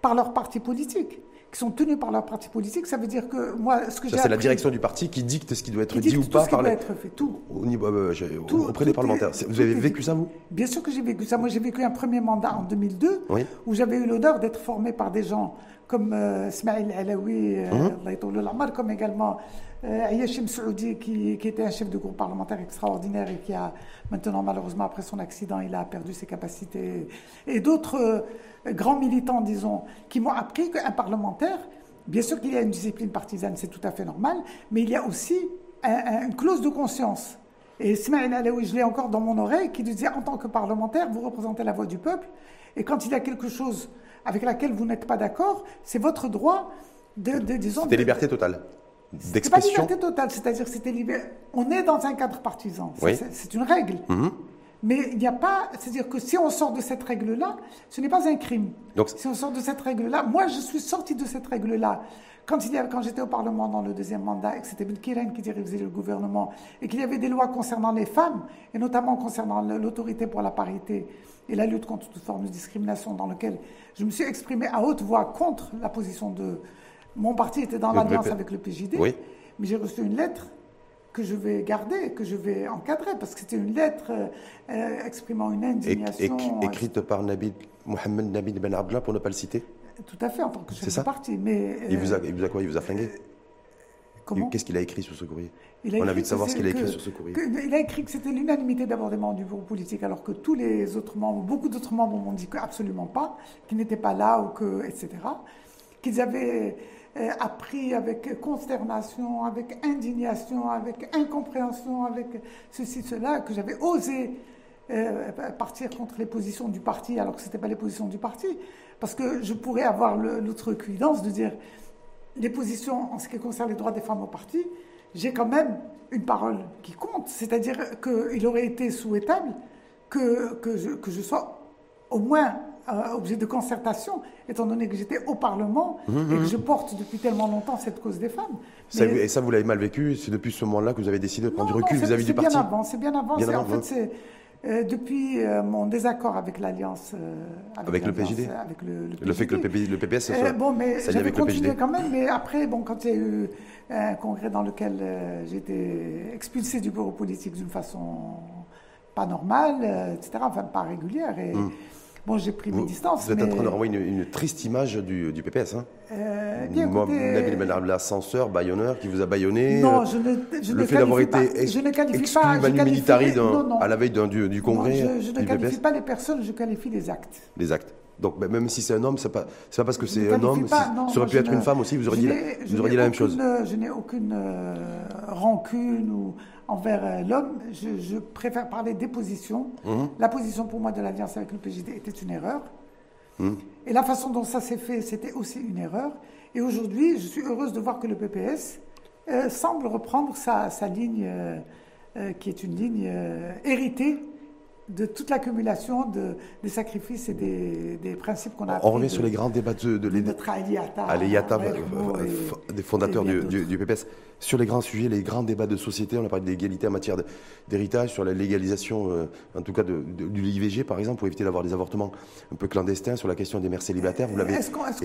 par leur parti politique qui sont tenus par leur parti politique. Ça veut dire que moi, ce que j'ai. C'est la direction du parti qui dicte ce qui doit être dit ou pas par les. Tout. Au niveau, euh, tout, auprès des parlementaires. Vous avez vécu ça, vous? Bien sûr que j'ai vécu ça. Moi, j'ai vécu un premier mandat en 2002 où j'avais eu l'honneur d'être formé par des gens comme euh, Smaïl Alaoui, euh, mm comme également euh, Ayashim Saoudi, qui, qui était un chef de groupe parlementaire extraordinaire et qui a maintenant, malheureusement, après son accident, il a perdu ses capacités. Et d'autres euh, grands militants, disons, qui m'ont appris qu'un parlementaire, bien sûr qu'il y a une discipline partisane, c'est tout à fait normal, mais il y a aussi un- un- une clause de conscience. Et Smaïl Alaoui, je l'ai encore dans mon oreille, qui disait en tant que parlementaire, vous représentez la voix du peuple, et quand il y a quelque chose avec laquelle vous n'êtes pas d'accord, c'est votre droit de, de disons. C'était liberté totale C'est pas d'expression. liberté totale, c'est-à-dire c'était libéré. On est dans un cadre partisan, Oui. c'est- une règle. Mhm. Mais il n'y a pas, c'est-à-dire que si on sort de cette règle-là, ce n'est pas un crime. Donc- si on sort de cette règle-là, moi je suis sorti de cette règle-là. Quand, il y a- quand j'étais au Parlement dans le deuxième mandat et que c'était Bilkiren qui dirigeait le gouvernement et qu'il y avait des lois concernant les femmes et notamment concernant l'autorité pour la parité et la lutte contre toute forme de discrimination dans lequel je me suis exprimé à haute voix contre la position de... Mon parti était dans l'alliance avec le PJD, Oui. mais j'ai reçu une lettre que je vais garder, que je vais encadrer, parce que c'était une lettre euh, euh, exprimant une indignation. éc- écrite par Nabil, Mohamed Nabil Ben Abdullah, pour ne pas le citer. Tout à fait, en tant que chef de parti. Mais, Il, euh, vous a, il vous a quoi Il vous a flingué Qu'est-ce qu'il a écrit sur ce courrier On a envie de savoir ce qu'il a écrit que- sur ce courrier. que- il a écrit que c'était l'unanimité d'abord des membres du bureau politique, alors que tous les autres membres, beaucoup d'autres membres m'ont dit que absolument pas, qu'ils n'étaient pas là, ou que, etc. Qu'ils avaient euh, appris avec consternation, avec indignation, avec incompréhension, avec ceci, cela, que j'avais osé euh, partir contre les positions du parti, alors que ce n'étaient pas les positions du parti, parce que je pourrais avoir l'outrecuidance de dire les positions en ce qui concerne les droits des femmes au parti, j'ai quand même une parole qui compte. C'est-à-dire qu'il aurait été souhaitable que, que je sois au moins euh, objet de concertation, étant donné que j'étais au Parlement et que je porte depuis tellement longtemps cette cause des femmes. Ça, Mais- Et ça, vous l'avez mal vécu C'est depuis ce moment-là que vous avez décidé de prendre non, du recul c'est- vis-à-vis du c'est parti bien avant, c'est bien avant. Bien c'est- avant, en fait, hein. c'est euh, depuis euh, mon désaccord avec l'alliance. euh, Avec le l'Alliance, PJD euh, Avec le, Le fait que le, PJD. PP le PPS Euh, soit bon, mais j'avais avec le continué PJD. quand même, mais après, bon, quand il y a eu un congrès dans lequel euh, j'ai été expulsé du bureau politique d'une façon pas normale, euh, etc., enfin pas régulière, et bon, j'ai pris mes distances. vous êtes en train de renvoyer une, une triste image du, du PPS. Hein euh, bien, Moi, écoutez, Ben Abdullah, censeur, baïonneur, qui vous a baïonné. non, euh, je ne, je le ne fait d'avoir été je ne qualifie exclu pas, je qualifie- non, non. à la veille du, du congrès Non, je, je ne du qualifie PPS, pas les personnes, je qualifie les actes. les actes. Donc ben, même si c'est un homme, c'est pas, pas parce que c'est un homme, pas, si- non, ça aurait pu être ne- une femme aussi, vous je vous dit la même aucune, chose. euh, Je n'ai aucune euh, rancune ou envers euh, l'homme. Je, je préfère parler des positions. Mhm. La position pour moi de l'alliance avec le PJD était une erreur. Mhm. Et la façon dont ça s'est fait, c'était aussi une erreur. Et aujourd'hui, je suis heureuse de voir que le PPS euh, semble reprendre sa, sa ligne, qui est une ligne héritée de toute l'accumulation de, des sacrifices et des, des principes qu'on a On revient de- sur les grands débats de, de, de les- notre Ali Atta, Ali Yatta, Ahmed euh, des fondateurs et bien du, du- d'autres. du PPS. Sur les grands sujets, les grands débats de société, on a parlé d'égalité en matière d'héritage, sur la légalisation, euh, en tout cas de, de- du l'IVG par exemple, pour éviter d'avoir des avortements un peu clandestins, sur la question des mères célibataires, vous l'avez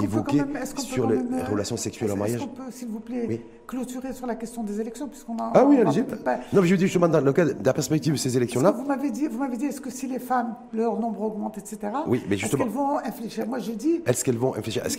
évoqué même, sur les même, euh, relations sexuelles en mariage. Est-ce qu'on peut, s'il vous plaît, Oui. clôturer sur la question des élections, puisqu'on a. Ah oui, allez-y. Non, mais je dis justement dans le cas de la perspective de ces élections-là, vous m'avez dit, vous m'avez dit, est-ce que si les femmes, leur nombre augmente, etc. Oui, mais justement- Est-ce qu'elles vont infléchir? Moi, je dis. est-ce qu'elles vont réfléchir Est-ce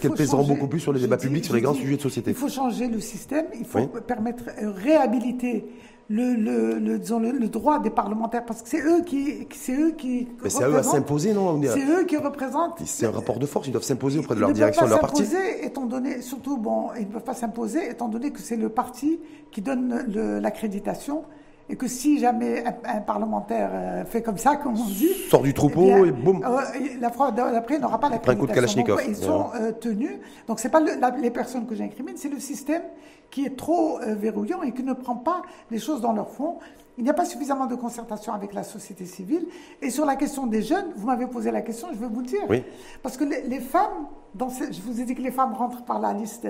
qu'elles pèseront beaucoup plus sur les débats publics, sur les grands sujets de société? Il faut changer le système, il faut Oui. permettre, euh, réhabiliter le, le, le, disons, le, droit des parlementaires, parce que c'est eux qui, c'est eux qui Mais c'est à eux à s'imposer, non On est- C'est eux qui représentent. C'est un rapport de force, ils doivent s'imposer auprès de Ils leur direction, de leur parti. s'imposer, étant donné, surtout, bon, ils ne peuvent pas s'imposer, étant donné que c'est le parti qui donne le- l'accréditation, et que si jamais un, un parlementaire euh, fait comme ça, comme on dit, Sort du troupeau eh bien, et boum. euh, la fois d'après, il n'aura pas prend un coup de l'accréditation. Donc. Ils sont euh, tenus. Donc, c'est pas le- la- les personnes que j'incrimine, c'est le système qui est trop euh, verrouillant et qui ne prend pas les choses dans leur fond. Il n'y a pas suffisamment de concertation avec la société civile. Et sur la question des jeunes, vous m'avez posé la question, je vais vous le dire. Oui. Parce que les, les femmes, dans ce- je vous ai dit que les femmes rentrent par la liste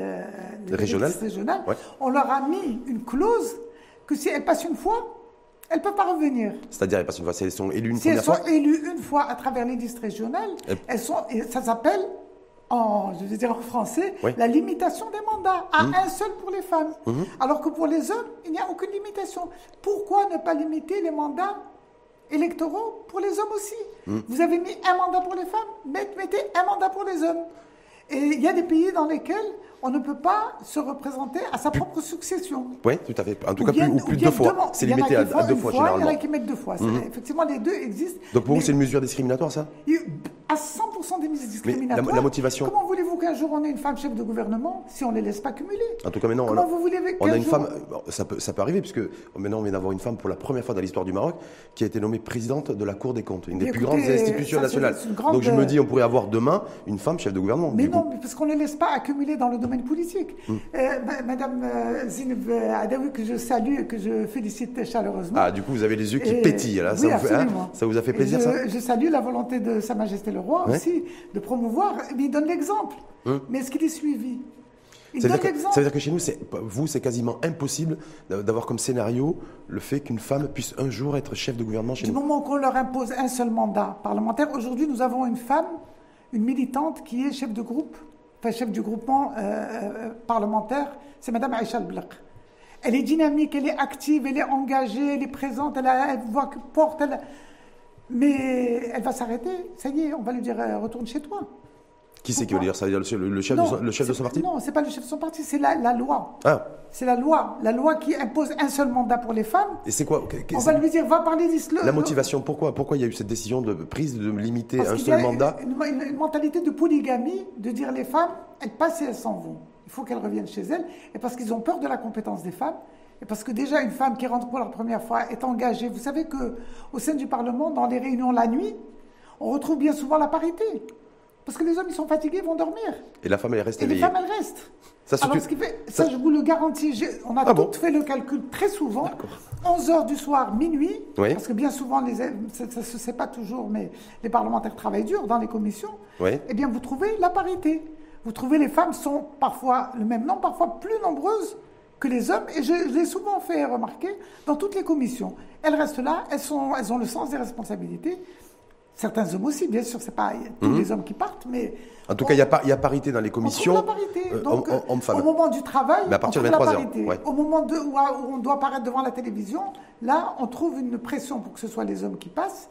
Régionale. Ouais. On leur a mis une clause que si elles passent une fois, elles ne peuvent pas revenir. C'est-à-dire, elles passent une fois, si elles sont élues une Si elles sont fois. élues une fois à travers les listes régionales, Elles- elles sont, et ça s'appelle, en, je veux dire en français, Oui. La limitation des mandats à un seul pour les femmes. Alors que pour les hommes, il n'y a aucune limitation. Pourquoi ne pas limiter les mandats électoraux pour les hommes aussi Mmh. Vous avez mis un mandat pour les femmes, mettez un mandat pour les hommes. Et il y a des pays dans lesquels on ne peut pas se représenter à sa propre succession. Oui, tout à fait. En tout cas, plus, ou plus de deux fois. C'est limité à, deux fois, généralement. Il y en a qui mettent deux fois. Mhm. Effectivement, les deux existent. Donc pour vous, c'est une mesure discriminatoire, ça? À 100% des mesures discriminatoires. La, motivation Comment voulez-vous qu'un jour on ait une femme chef de gouvernement si on ne les laisse pas cumuler? En tout cas, maintenant, Comment vous voulez on a une femme. Ça peut, ça peut arriver, puisque maintenant on vient d'avoir une femme pour la première fois dans l'histoire du Maroc qui a été nommée présidente de la Cour des comptes, une des plus grandes institutions nationales. Donc je me dis, on pourrait avoir demain une femme chef de gouvernement. Mais non, parce qu'on ne les laisse pas accumuler dans le domaine politique. Mm. Euh, Madame euh, Zineb Adawi, que je salue et que je félicite chaleureusement. Ah, du coup, vous avez les yeux qui pétillent, là. ça, vous hein, ça, vous a fait plaisir, je, ça? Je salue la volonté de Sa Majesté le Roi aussi, de promouvoir. Mais il donne l'exemple. Hum. Mais est-ce qu'il est suivi? Ça, veut que, ça veut dire que chez nous, vous, c'est quasiment impossible d'avoir comme scénario le fait qu'une femme puisse un jour être chef de gouvernement chez nous. Du moment qu'on leur impose un seul mandat parlementaire, aujourd'hui, nous avons une femme, une militante qui est chef de groupe chef du groupement euh, euh, parlementaire, c'est Mme Aïcha Blaq. Elle est dynamique, elle est active, elle est engagée, elle est présente, elle, a, voit que porte, elle... mais elle va s'arrêter. Ça y est, on va lui dire euh, retourne chez toi. Qui c'est qui veut dire ça? Le, chef, de, le chef de son parti? Non, c'est pas le chef de son parti, c'est la, loi. Ah. C'est la loi. La loi qui impose un seul mandat pour les femmes. Et c'est quoi? On va lui dire, va parler d'islam. La motivation, pourquoi? Pourquoi il y a eu cette décision de prise de limiter un seul mandat? une, une, mentalité de polygamie, de dire les femmes, elles passent et elles s'en vont. Il faut qu'elles reviennent chez elles. Et parce qu'ils ont peur de la compétence des femmes. Et parce que déjà, une femme qui rentre pour la première fois est engagée. Vous savez qu'au sein du Parlement, dans les réunions la nuit, on retrouve bien souvent la parité. Parce que les hommes, ils sont fatigués, ils vont dormir. Et la femme, elle reste Et éveillée. les femmes, elles restent. Ça, Alors, ce qui fait, ça, je vous le garantis, on a ah toutes fait le calcul très souvent. 11 heures du soir, minuit, parce que bien souvent, les, ça ne se sait pas toujours, mais les parlementaires travaillent dur dans les commissions. Oui. Eh bien, vous trouvez la parité. Vous trouvez les femmes sont parfois le même nombre, parfois plus nombreuses que les hommes. Et je, l'ai souvent fait remarquer dans toutes les commissions. Elles restent là, elles, sont, elles ont le sens des responsabilités. Certains hommes aussi, bien sûr, c'est pas tous mhm. les hommes qui partent, mais. En tout cas, il y, a y, a parité dans les commissions. On parité. Euh, Donc, au moment du travail, mais à partir de 23 heures. Au moment de, où, on doit apparaître devant la télévision, là, on trouve une pression pour que ce soit les hommes qui passent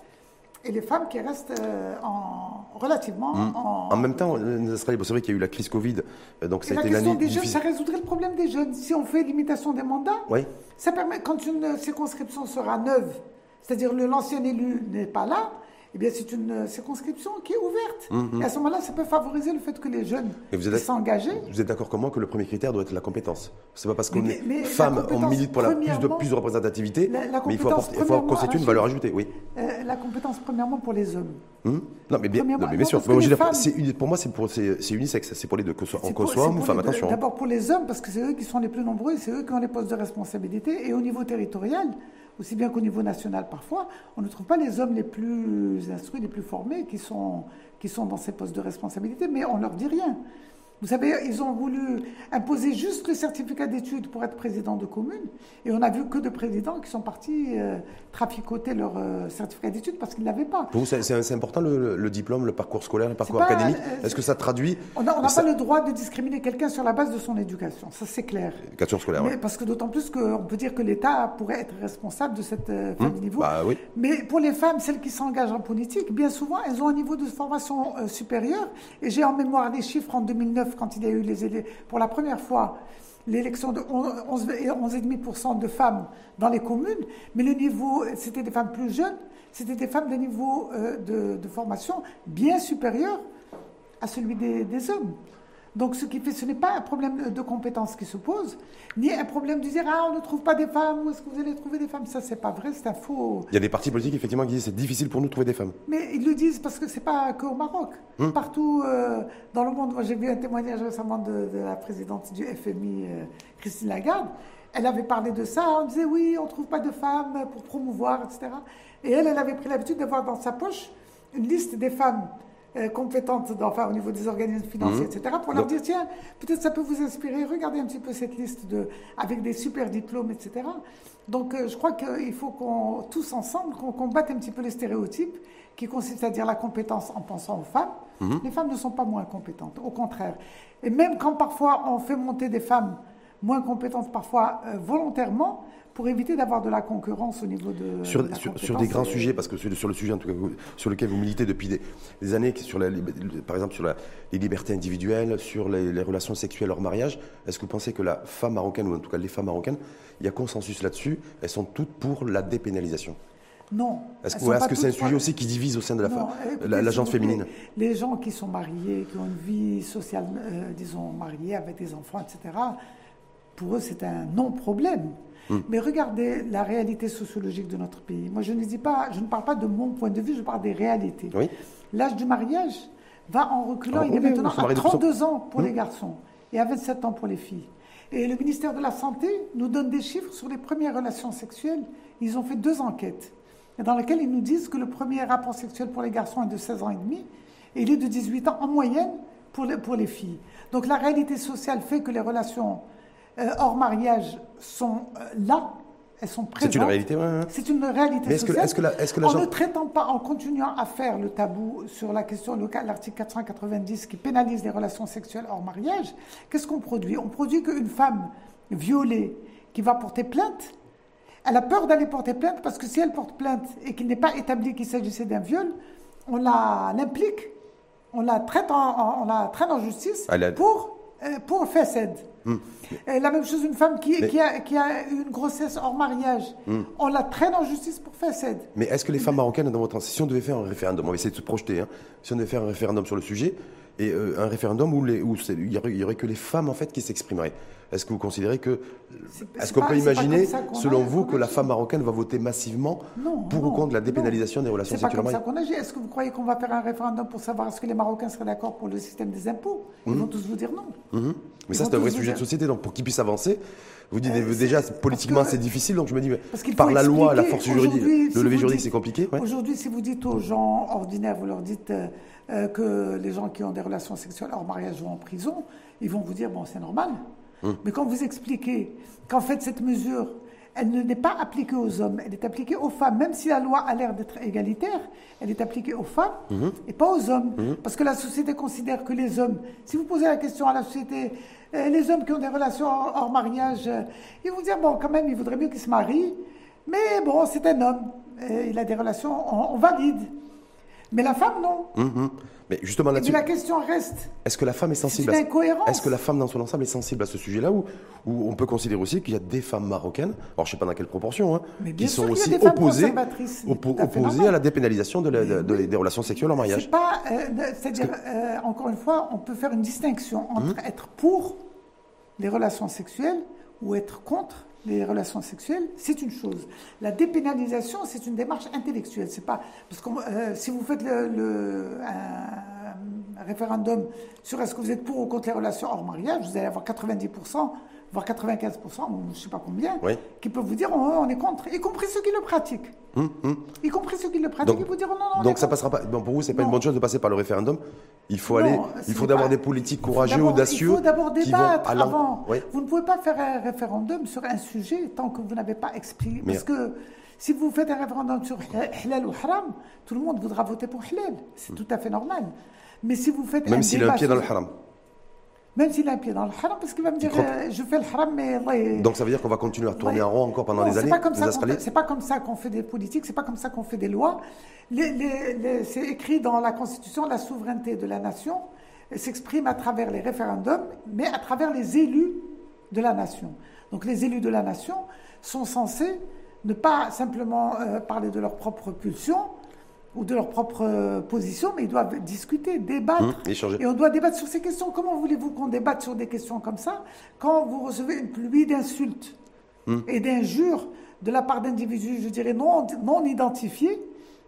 et les femmes qui restent euh, en, relativement mhm. en, même temps, euh, c'est vrai qu'il y a eu la crise Covid, donc ça a été l'année des jeunes, ça résoudrait le problème des jeunes. Si on fait limitation des mandats, oui. ça permet quand une circonscription sera neuve, c'est-à-dire l'ancien élu n'est pas là, eh bien, c'est une euh, circonscription qui est ouverte. Mhm. Et à ce moment-là, ça peut favoriser le fait que les jeunes s'engager. Vous êtes d'accord comment que le premier critère doit être la compétence C'est pas parce qu'on est femme, on milite pour la plus de, plus de représentativité, mais il faut, apporter, il faut constituer une valeur ajoutée, oui. Euh, la compétence, premièrement, pour les hommes. Hmm non, mais bien, non, mais bien sûr. Moi, femmes, pour moi, c'est unisexe. C'est pour les deux, que soit, qu'on soit homme ou femme, attention. Hein. D'abord pour les hommes, parce que c'est eux qui sont les plus nombreux, c'est eux qui ont les postes de responsabilité. Et au niveau territorial, aussi bien qu'au niveau national parfois, on ne trouve pas les hommes les plus instruits, les plus formés qui sont, dans ces postes de responsabilité, mais on ne leur dit rien. Vous savez, ils ont voulu imposer juste le certificat d'études pour être président de commune. Et on a vu que de présidents qui sont partis euh, traficoter leur euh, certificat d'études parce qu'ils ne l'avaient pas. Pour vous, c'est important le, diplôme, le parcours scolaire, le parcours académique? euh, Est-ce que ça traduit On n'a pas le droit de discriminer quelqu'un sur la base de son éducation. Ça, c'est clair. Éducation scolaire, Mais Parce que d'autant plus qu'on peut dire que l'État pourrait être responsable de cette fin hum, niveau. Bah, oui. Mais pour les femmes, celles qui s'engagent en politique, bien souvent, elles ont un niveau de formation supérieur. Et j'ai en mémoire des chiffres en 2009 quand il y a eu les, pour la première fois l'élection de 11,5% de femmes dans les communes, mais le niveau, c'était des femmes plus jeunes, c'était des femmes de niveau euh, de, formation bien supérieur à celui des hommes. Donc, ce qui fait, ce n'est pas un problème de compétence qui se pose, ni un problème de dire ah on ne trouve pas des femmes, où est-ce que vous allez trouver des femmes? Ça, c'est pas vrai, c'est un faux. Il y a des partis politiques effectivement qui disent c'est difficile pour nous de trouver des femmes. Mais ils le disent parce que c'est pas qu'au Maroc, hum. partout euh, dans le monde. Moi, j'ai vu un témoignage récemment de, la présidente du FMI, euh, Christine Lagarde. Elle avait parlé de ça, on disait oui, on ne trouve pas de femmes pour promouvoir, etc. Et elle, elle avait pris l'habitude d'avoir dans sa poche une liste des femmes euh, compétentes enfin, au niveau des organismes financiers, mhm. etc., pour leur dire, tiens, peut-être ça peut vous inspirer, regardez un petit peu cette liste de, avec des super diplômes, etc. Donc euh, je crois qu'il faut qu'on, tous ensemble, qu'on combatte un petit peu les stéréotypes qui consistent à dire la compétence en pensant aux femmes. Mhm. Les femmes ne sont pas moins compétentes, au contraire. Et même quand parfois on fait monter des femmes moins compétentes parfois euh, volontairement pour éviter d'avoir de la concurrence au niveau de. Sur, de la sur, des grands et- sujets, parce que sur, sur le sujet en tout cas, vous- sur lequel vous militez depuis des, des années, sur la, par exemple sur la- les libertés individuelles, sur les, les relations sexuelles hors mariage, est-ce que vous pensez que la femme marocaine, ou en tout cas les femmes marocaines, il y a consensus là-dessus, elles sont toutes pour la dépénalisation? Non. Est-ce que, c'est un sujet aussi qui divise au sein de la, femme- écoutez, la, la s'il gente vous plaît, féminine? Les gens qui sont mariés, qui ont une vie sociale, euh, disons, mariée avec des enfants, etc., pour eux, c'est un non-problème. Hmm. Mais regardez la réalité sociologique de notre pays. Moi, je ne, dis pas, je ne parle pas de mon point de vue, je parle des réalités. Oui. L'âge du mariage va en reculant. Ah, il oui, est maintenant à marie de plus en- 32 ans pour Hmm. les garçons et à 27 ans pour les filles. Et le ministère de la Santé nous donne des chiffres sur les premières relations sexuelles. Ils ont fait deux enquêtes dans lesquelles ils nous disent que le premier rapport sexuel pour les garçons est de 16 ans et demi et il est de 18 ans en moyenne pour les, pour les filles. Donc la réalité sociale fait que les relations hors mariage sont euh, là, elles sont présentes. C'est une réalité, ouais, ouais. C'est une réalité Mais est-ce que, sociale. est-ce que la, est-ce que la En ne traitant pas, en continuant à faire le tabou sur la question, le cas- l'article 490 qui pénalise les relations sexuelles hors mariage, qu'est-ce qu'on produit? On produit qu'une femme violée qui va porter plainte, elle a peur d'aller porter plainte parce que si elle porte plainte et qu'il n'est pas établi qu'il s'agissait d'un viol, on la- l'implique, on la traite en, on la traîne en justice a- pour, euh, pour facette. Et La même chose, une femme qui, Mais- qui a, qui a une grossesse hors mariage, on la traîne en justice pour facette. Mais est-ce que les femmes marocaines, dans votre si on devait faire un référendum, on va essayer de se projeter, hein, si on devait faire un référendum sur le sujet, et euh, un référendum où, il y, aurait, il y aurait que les femmes en fait qui s'exprimeraient, est-ce que vous considérez que, C'est- est-ce c'est qu'on peut c'est imaginer, selon vous, que la femme marocaine va voter massivement Non, pour ou contre la non. dépénalisation des relations C'est pas sexuelles comme ça mariées qu'on agit. Est-ce que vous croyez qu'on va faire un référendum pour savoir est-ce que les Marocains seraient d'accord pour le système des impôts? Ils vont tous vous dire non. Mhm. Mais Ils ça, c'est un vrai sujet de société, donc pour qu'ils puissent avancer, vous dites Euh, déjà, c'est- politiquement, c'est difficile, donc je me dis, mais par la loi, la force juridique, le si vous juridique, c'est compliqué ouais. Aujourd'hui, si vous dites aux gens ordinaires, vous leur dites euh, que les gens qui ont des relations sexuelles hors mariage vont en prison, ils vont vous dire, bon, c'est normal. Hum. Mais quand vous expliquez qu'en fait, cette mesure, elle ne n'est pas appliquée aux hommes, elle est appliquée aux femmes, même si la loi a l'air d'être égalitaire, elle est appliquée aux femmes Hum. et pas aux hommes. Parce que la société considère que les hommes, si vous posez la question à la société, euh, les hommes qui ont des relations hors, hors mariage, euh, ils vont dire, bon, quand même, il vaudrait mieux qu'ils se marient, mais bon, c'est un homme, euh, il a des relations, on, on valide. Mais la femme, non. Mais justement là-dessus, la question reste, est-ce que la femme est sensible à incohérence. Est-ce que la femme dans son ensemble est sensible à ce sujet-là ou, ou on peut considérer aussi qu'il y a des femmes marocaines, alors je ne sais pas dans quelle proportion, hein, Mais qui sont aussi opposées, c'est oppo- à opposées la dépénalisation de la- de- de- des relations sexuelles en mariage. C'est pas, euh, c'est-à-dire, euh, encore une fois, on peut faire une distinction entre Hum. être pour les relations sexuelles ou être contre les relations sexuelles, c'est une chose. La dépénalisation, c'est une démarche intellectuelle. C'est pas parce que si vous faites un référendum sur est-ce que vous êtes pour ou contre les relations hors mariage, vous allez avoir 90%, voire 95%, ou je sais pas combien, Oui. qui peuvent vous dire on, on est contre, y compris ceux qui le pratiquent. Hum, hum. Y compris ceux qui le pratiquent, Donc- ils vous diront non, non. on Donc ça contre. passera pas. Bon, pour vous, c'est pas une Non. bonne chose de passer par le référendum. Il faut Non, aller. Il faut pas- des politiques courageux, d'abord- audacieux. Il faut d'abord qui vont débattre à avant. Oui. Vous ne pouvez pas faire un référendum sur un sujet tant que vous n'avez pas expliqué. Mais- Parce que si vous faites un référendum sur halal ou haram, tout le monde voudra voter pour halal. C'est tout à fait normal. Mais si vous faites Même s'il a un pied dans le haram. Même s'il a un pied dans le haram, parce qu'il va me dire euh, je fais le haram, mais Allah est- Donc ça veut dire qu'on va continuer à tourner Ouais. en rond encore pendant Non, des années. pas comme C'est pas comme ça qu'on fait des politiques, c'est pas comme ça qu'on fait des lois. C'est écrit dans la Constitution, la souveraineté de la nation s'exprime à travers les référendums, mais à travers les élus de la nation. Donc les élus de la nation sont censés ne pas simplement euh, parler de leur propre pulsion ou de leur propre euh, position, mais ils doivent discuter, débattre. Échanger. Et on doit débattre sur ces questions. Comment voulez-vous qu'on débatte sur des questions comme ça quand vous recevez une pluie d'insultes et d'injures de la part d'individus, je dirais, non, non identifiés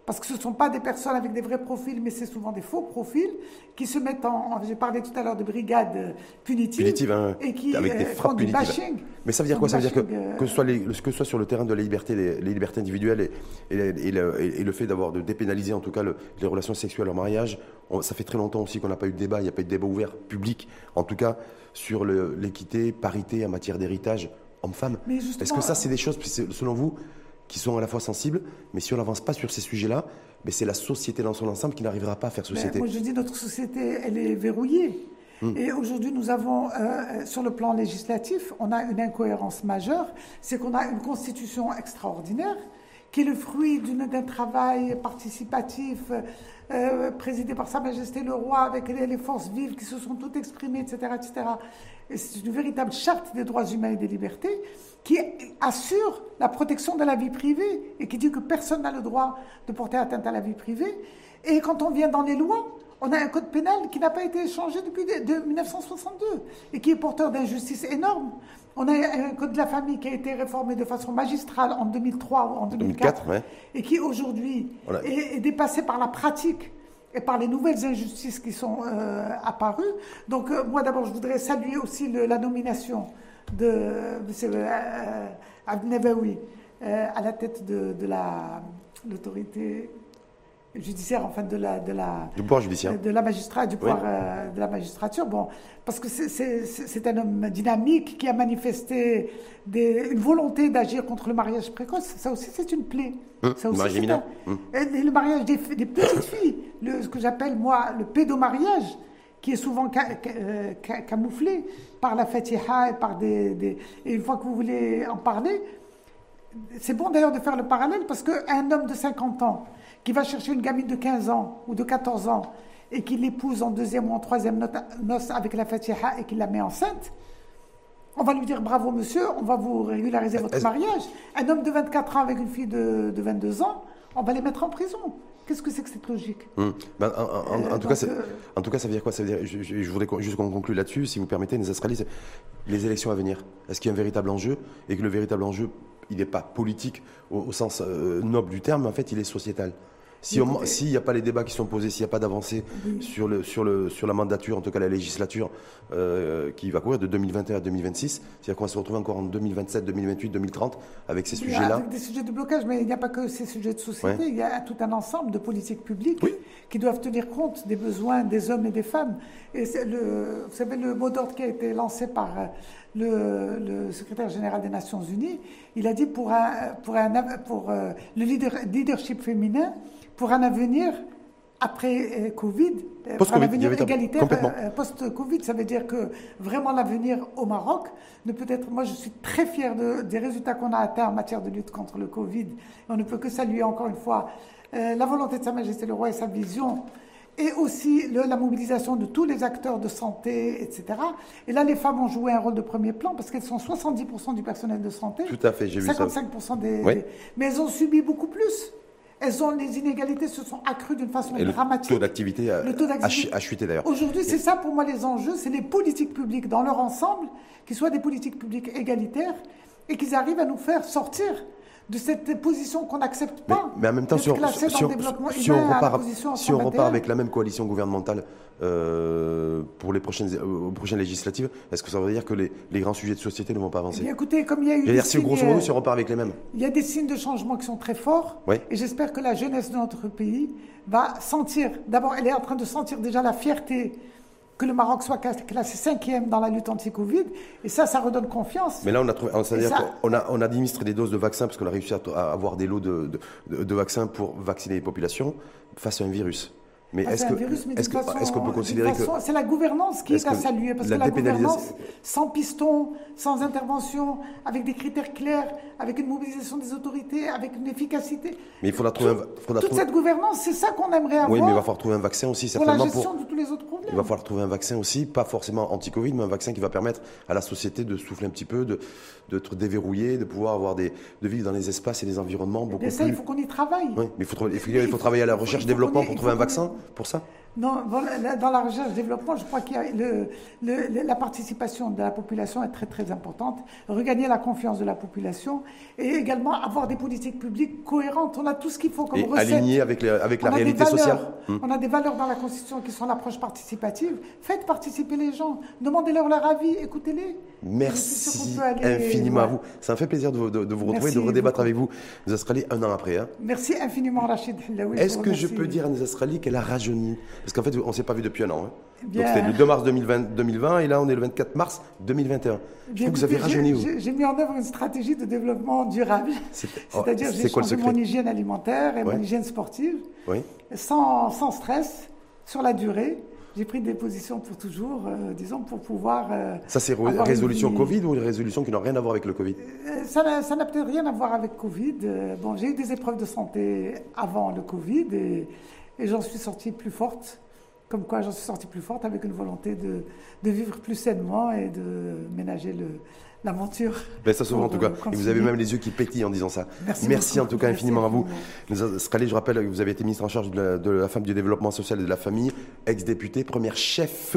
parce que ce ne sont pas des personnes avec des vrais profils, mais c'est souvent des faux profils qui se mettent en. J'ai parlé tout à l'heure de brigades euh, punitives. Punitive, hein, et qui avec des euh, frappes font du bashing. Mais ça veut dire quoi? Ça veut dire que, euh, que, ce soit les- que ce soit sur le terrain de la liberté, les, les libertés individuelles et, et, et le, et- et le fait d'avoir de dépénaliser en tout cas le- les relations sexuelles en mariage, on- ça fait très longtemps aussi qu'on n'a pas eu de débat, il n'y a pas eu de débat ouvert, public, en tout cas sur l'équité, parité en matière d'héritage homme-femme. Est-ce que ça, c'est des choses, selon vous, qui sont à la fois sensibles, mais si on n'avance pas sur ces sujets-là, ben c'est la société dans son ensemble qui n'arrivera pas à faire Ben, société. moi, je dis notre société, elle est verrouillée. Hmm. Et aujourd'hui, nous avons, euh, sur le plan législatif, on a une incohérence majeure, c'est qu'on a une constitution extraordinaire qui est le fruit d'un travail participatif euh, présidé par Sa Majesté le Roi, avec les, forces vives qui se sont toutes exprimées, etc. etc. Et c'est une véritable charte des droits humains et des libertés qui assure la protection de la vie privée et qui dit que personne n'a le droit de porter atteinte à la vie privée. Et quand on vient dans les lois, on a un code pénal qui n'a pas été changé depuis de 1962 et qui est porteur d'injustices énormes. On a un code de la famille qui a été réformé de façon magistrale en 2003 ou en 2004, et qui aujourd'hui est, dépassé par la pratique et par les nouvelles injustices qui sont euh, apparues. Donc euh, moi d'abord, je voudrais saluer aussi la nomination de M. Euh, Abnebaoui à la tête de, de l'autorité judiciaire, enfin de la, de la, du pouvoir judiciaire, de la magistrat, du pouvoir euh, de la magistrature. Bon, parce que c'est un homme dynamique qui a manifesté des, une volonté d'agir contre le mariage précoce. Ça aussi, c'est une plaie. Hum, ça aussi, mariage hum. et le mariage des, des petites filles, le, ce que j'appelle moi le pédomariage qui est souvent euh, camouflé par la fatiha et par des, des, Et une fois que vous voulez en parler, c'est bon d'ailleurs de faire le parallèle parce qu'un homme de 50 ans qui va chercher une gamine de 15 ans ou de 14 ans et qui l'épouse en deuxième ou en troisième noce avec la fatiha et qui la met enceinte, on va lui dire bravo monsieur, on va vous régulariser votre mariage. Un homme de 24 ans avec une fille de, 22 ans, on va les mettre en prison. Qu'est-ce que c'est que cette logique? Hmm. ben, en, tout cas, euh, en, tout cas, ça veut dire quoi? Ça veut dire, je, voudrais juste qu'on conclue là-dessus, si vous permettez, les Australiens, les élections à venir. Est-ce qu'il y a un véritable enjeu? Et que le véritable enjeu, il n'est pas politique au, sens euh, noble du terme, mais en fait, il est sociétal s'il n'y a pas les débats qui sont posés, s'il n'y a pas d'avancée sur, le, sur, le, sur la mandature, en tout cas la législature euh, qui va courir de 2021 à 2026, c'est-à-dire qu'on va se retrouver encore en 2027, 2028, 2030 avec ces sujets-là. Avec des sujets de blocage, mais il n'y a pas que ces sujets de société, il y a tout un ensemble de politiques publiques qui doivent tenir compte des besoins des hommes et des femmes. Et le, vous savez, le mot d'ordre qui a été lancé par le, le, secrétaire général des Nations Unies, il a dit pour, un, pour, un, pour euh, le leadership féminin, pour un avenir après euh, Covid, euh, pour un avenir égalitaire post-Covid. Ça veut dire que vraiment l'avenir au Maroc ne peut être. Moi, je suis très fier de, des résultats qu'on a atteints en matière de lutte contre le Covid. On ne peut que saluer encore une fois la volonté de Sa Majesté le Roi et sa vision. Et aussi la mobilisation de tous les acteurs de santé, etc. Et là, les femmes ont joué un rôle de premier plan parce qu'elles sont 70% du personnel de santé. Tout à fait, j'ai vu ça. 55% des, des. Mais elles ont subi beaucoup plus elles ont, les inégalités se sont accrues d'une façon dramatique. Le taux d'activité a, chuté d'ailleurs. Aujourd'hui, c'est ça pour moi les enjeux, c'est les politiques publiques dans leur ensemble, qui soient des politiques publiques égalitaires et qu'ils arrivent à nous faire sortir de cette position qu'on n'accepte pas. Mais, en même temps, si on, repart, si on repart avec la même coalition gouvernementale euh, pour les prochaines, euh, prochaines législatives, est-ce que ça veut dire que les, grands sujets de société ne vont pas avancer? Eh Écoutez, comme il y a eu. Des si grosso modo, si on repart avec les mêmes. Il y a des signes de changement qui sont très forts. Et j'espère que la jeunesse de notre pays va sentir. D'abord, elle est en train de sentir déjà la fierté que le Maroc soit classé cinquième dans la lutte anti-Covid. Et ça, ça redonne confiance. Mais là, on a trouvé, c'est-à-dire qu'on a, on a administré des doses de vaccins parce qu'on a réussi à, avoir des lots de, de, vaccins pour vacciner les populations face à un virus. Mais est-ce qu'on peut considérer que c'est la gouvernance qui est, à saluer parce que la gouvernance sans piston, sans intervention, avec des critères clairs, avec une mobilisation des autorités, avec une efficacité. Mais il faudra trouver un, toute cette gouvernance, c'est ça qu'on aimerait avoir. Oui, mais il va falloir trouver un vaccin aussi certainement pour la gestion de tous les autres problèmes. Il va falloir trouver un vaccin aussi, pas forcément anti-Covid, mais un vaccin qui va permettre à la société de souffler un petit peu, de d'être déverrouillé, de pouvoir avoir des de vivre dans les espaces et les environnements beaucoup et ça, il faut qu'on y travaille. Oui, mais il faut, il faut, travailler à la recherche-développement pour trouver un vaccin pour ça non, dans la recherche et développement, je crois que la participation de la population est très très importante. Regagner la confiance de la population et également avoir des politiques publiques cohérentes. On a tout ce qu'il faut comme et Alignées avec, avec la réalité sociale. Hmm. On a des valeurs dans la Constitution qui sont l'approche participative. Faites participer les gens. Demandez-leur leur avis. Écoutez-les. Merci infiniment à vous. Ça me fait plaisir de, vous retrouver, de redébattre avec vous, les Australiens, un an après. Hein. Merci infiniment, Rachid Est-ce que je peux dire à les Australiens qu'elle a rajeuni parce qu'en fait, on ne s'est pas vu depuis un an. Hein. Donc c'était le 2 mars 2020, 2020, et là on est le 24 mars 2021. Je trouve que vous avez rajeuni. J'ai mis en œuvre une stratégie de développement durable. Oh, C'est-à-dire j'ai changé mon hygiène alimentaire et mon hygiène sportive, sans, sans stress, sur la durée. j'ai pris des positions pour toujours, euh, disons, pour pouvoir. euh, Ça, c'est une résolution Covid ou une résolution qui n'a rien à voir avec le Covid? Euh, Ça n'a ça n'a peut-être rien à voir avec Covid. Euh, Bon, j'ai eu des épreuves de santé avant le Covid et, et j'en suis sortie plus forte. Comme quoi, j'en suis sortie plus forte avec une volonté de, de vivre plus sainement et de ménager le- l'aventure. Ben, ça se voit en tout cas. Et vous avez même les yeux qui pétillent en disant ça. Merci en beaucoup. tout cas Merci infiniment à vous. Scalé, je rappelle que vous avez été ministre en charge de la, de la femme, du développement social et de la famille, ex-député, première chef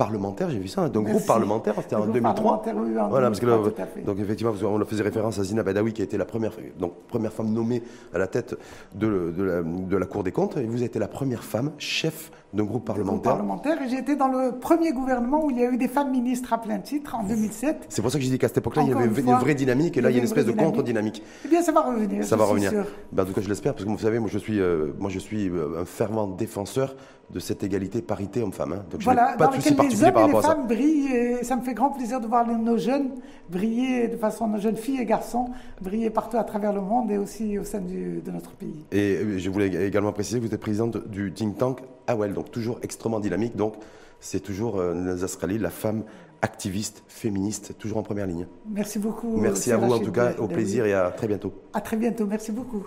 parlementaire, j'ai vu ça, d'un groupe parlementaire, c'était en groupe 2003. parlementaire, oui, en Voilà, parce que 2003, là, donc effectivement, on faisait référence à Zina Badawi qui a été la première, donc, première femme nommée à la tête de, de la, de la Cour des comptes, et vous avez été la première femme chef d'un groupe parlementaire. parlementaire. Et j'ai été dans le premier gouvernement où il y a eu des femmes ministres à plein titre en 2007. C'est pour ça que j'ai dit qu'à cette époque-là, il y avait une fois, vraie dynamique, et là, il y a une espèce de dynamique. contre-dynamique. Eh bien, ça va revenir. Ça je va suis revenir. sûre. Ben, en tout cas, je l'espère, parce que vous savez, moi je suis, euh, moi, je suis euh, un fervent défenseur de cette égalité parité homme-femme. hein. Donc je Voilà, n'ai pas dans de lequel les hommes par et les femmes brillent. Et ça me fait grand plaisir de voir nos jeunes briller de façon, nos jeunes filles et garçons briller partout à travers le monde et aussi au sein du- de notre pays. Et euh, je voulais également préciser que vous êtes présidente du think tank AWEL, donc toujours extrêmement dynamique. Donc c'est toujours euh, Nazas Khalil, la femme activiste, féministe, toujours en première ligne. Merci beaucoup. Merci à vous en tout cas, au plaisir et à très bientôt. À très bientôt. Merci beaucoup.